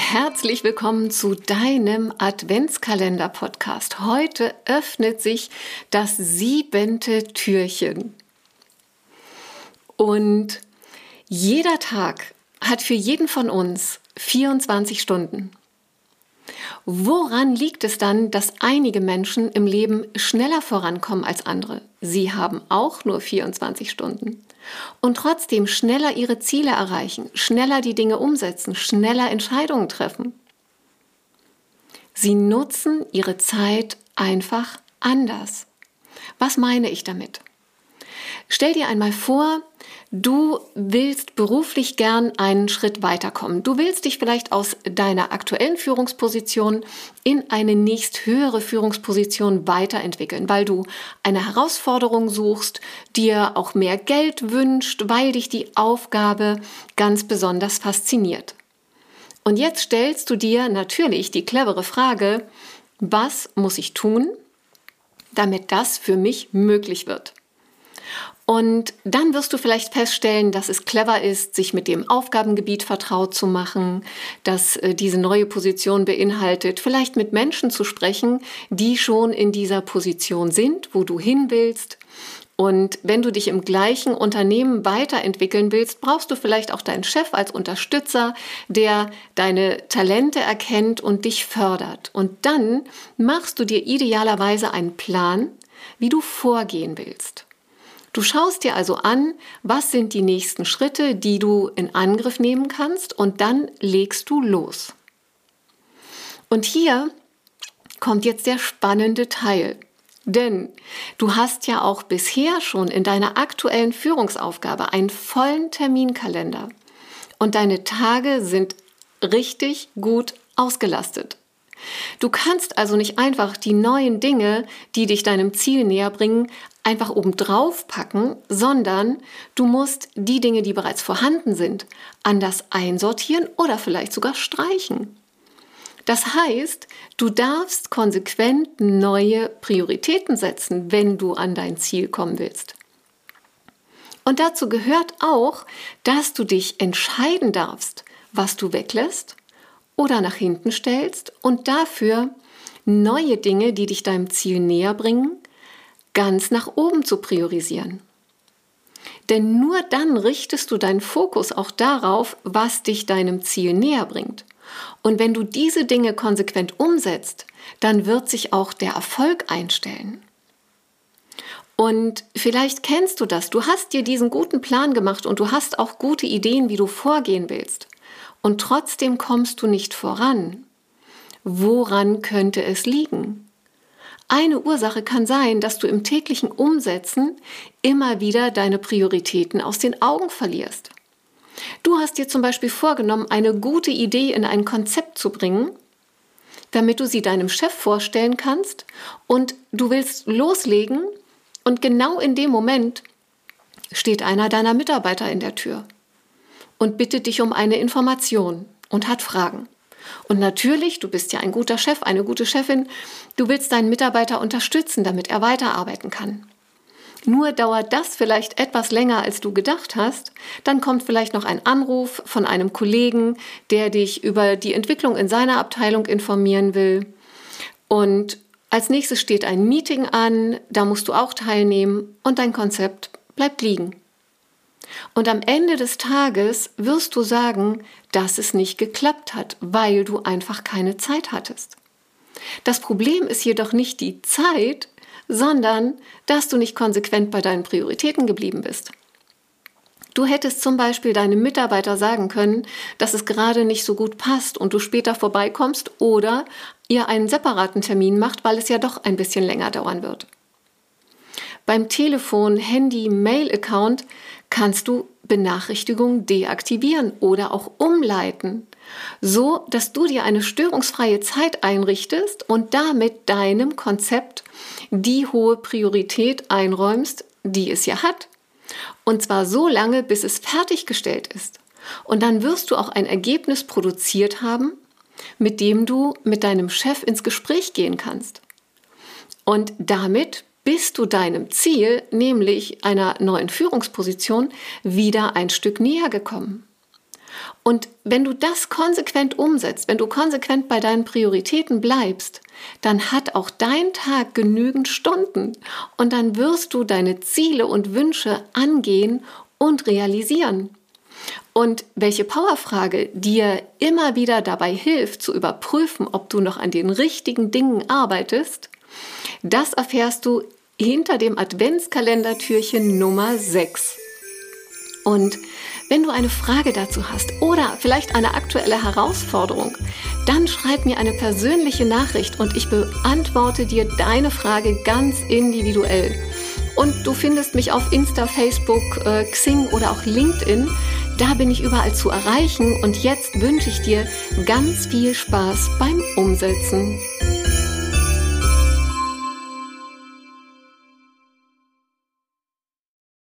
Herzlich willkommen zu deinem Adventskalender-Podcast. Heute öffnet sich das siebente Türchen. Und jeder Tag hat für jeden von uns 24 Stunden. Woran liegt es dann, dass einige Menschen im Leben schneller vorankommen als andere? Sie haben auch nur 24 Stunden und trotzdem schneller ihre Ziele erreichen, schneller die Dinge umsetzen, schneller Entscheidungen treffen. Sie nutzen ihre Zeit einfach anders. Was meine ich damit? Stell dir einmal vor, du willst beruflich gern einen Schritt weiterkommen. Du willst dich vielleicht aus deiner aktuellen Führungsposition in eine nächst höhere Führungsposition weiterentwickeln, weil du eine Herausforderung suchst, dir auch mehr Geld wünscht, weil dich die Aufgabe ganz besonders fasziniert. Und jetzt stellst du dir natürlich die clevere Frage, was muss ich tun, damit das für mich möglich wird? Und dann wirst du vielleicht feststellen, dass es clever ist, sich mit dem Aufgabengebiet vertraut zu machen, dass äh, diese neue Position beinhaltet, vielleicht mit Menschen zu sprechen, die schon in dieser Position sind, wo du hin willst. Und wenn du dich im gleichen Unternehmen weiterentwickeln willst, brauchst du vielleicht auch deinen Chef als Unterstützer, der deine Talente erkennt und dich fördert. Und dann machst du dir idealerweise einen Plan, wie du vorgehen willst. Du schaust dir also an, was sind die nächsten Schritte, die du in Angriff nehmen kannst und dann legst du los. Und hier kommt jetzt der spannende Teil. Denn du hast ja auch bisher schon in deiner aktuellen Führungsaufgabe einen vollen Terminkalender und deine Tage sind richtig gut ausgelastet. Du kannst also nicht einfach die neuen Dinge, die dich deinem Ziel näher bringen, einfach obendrauf packen, sondern du musst die Dinge, die bereits vorhanden sind, anders einsortieren oder vielleicht sogar streichen. Das heißt, du darfst konsequent neue Prioritäten setzen, wenn du an dein Ziel kommen willst. Und dazu gehört auch, dass du dich entscheiden darfst, was du weglässt oder nach hinten stellst und dafür neue Dinge, die dich deinem Ziel näher bringen, ganz nach oben zu priorisieren. Denn nur dann richtest du deinen Fokus auch darauf, was dich deinem Ziel näher bringt. Und wenn du diese Dinge konsequent umsetzt, dann wird sich auch der Erfolg einstellen. Und vielleicht kennst du das. Du hast dir diesen guten Plan gemacht und du hast auch gute Ideen, wie du vorgehen willst. Und trotzdem kommst du nicht voran. Woran könnte es liegen? Eine Ursache kann sein, dass du im täglichen Umsetzen immer wieder deine Prioritäten aus den Augen verlierst. Du hast dir zum Beispiel vorgenommen, eine gute Idee in ein Konzept zu bringen, damit du sie deinem Chef vorstellen kannst und du willst loslegen und genau in dem Moment steht einer deiner Mitarbeiter in der Tür und bittet dich um eine Information und hat Fragen. Und natürlich, du bist ja ein guter Chef, eine gute Chefin, du willst deinen Mitarbeiter unterstützen, damit er weiterarbeiten kann. Nur dauert das vielleicht etwas länger, als du gedacht hast, dann kommt vielleicht noch ein Anruf von einem Kollegen, der dich über die Entwicklung in seiner Abteilung informieren will. Und als nächstes steht ein Meeting an, da musst du auch teilnehmen und dein Konzept bleibt liegen. Und am Ende des Tages wirst du sagen, dass es nicht geklappt hat, weil du einfach keine Zeit hattest. Das Problem ist jedoch nicht die Zeit, sondern dass du nicht konsequent bei deinen Prioritäten geblieben bist. Du hättest zum Beispiel deinem Mitarbeiter sagen können, dass es gerade nicht so gut passt und du später vorbeikommst oder ihr einen separaten Termin macht, weil es ja doch ein bisschen länger dauern wird. Beim Telefon, Handy, Mail-Account kannst du Benachrichtigungen deaktivieren oder auch umleiten, so dass du dir eine störungsfreie Zeit einrichtest und damit deinem Konzept die hohe Priorität einräumst, die es ja hat. Und zwar so lange, bis es fertiggestellt ist. Und dann wirst du auch ein Ergebnis produziert haben, mit dem du mit deinem Chef ins Gespräch gehen kannst. Und damit bist du deinem Ziel, nämlich einer neuen Führungsposition, wieder ein Stück näher gekommen. Und wenn du das konsequent umsetzt, wenn du konsequent bei deinen Prioritäten bleibst, dann hat auch dein Tag genügend Stunden und dann wirst du deine Ziele und Wünsche angehen und realisieren. Und welche Powerfrage dir immer wieder dabei hilft zu überprüfen, ob du noch an den richtigen Dingen arbeitest, das erfährst du hinter dem Adventskalendertürchen Nummer 6. Und wenn du eine Frage dazu hast oder vielleicht eine aktuelle Herausforderung, dann schreib mir eine persönliche Nachricht und ich beantworte dir deine Frage ganz individuell. Und du findest mich auf Insta, Facebook, äh, Xing oder auch LinkedIn. Da bin ich überall zu erreichen und jetzt wünsche ich dir ganz viel Spaß beim Umsetzen.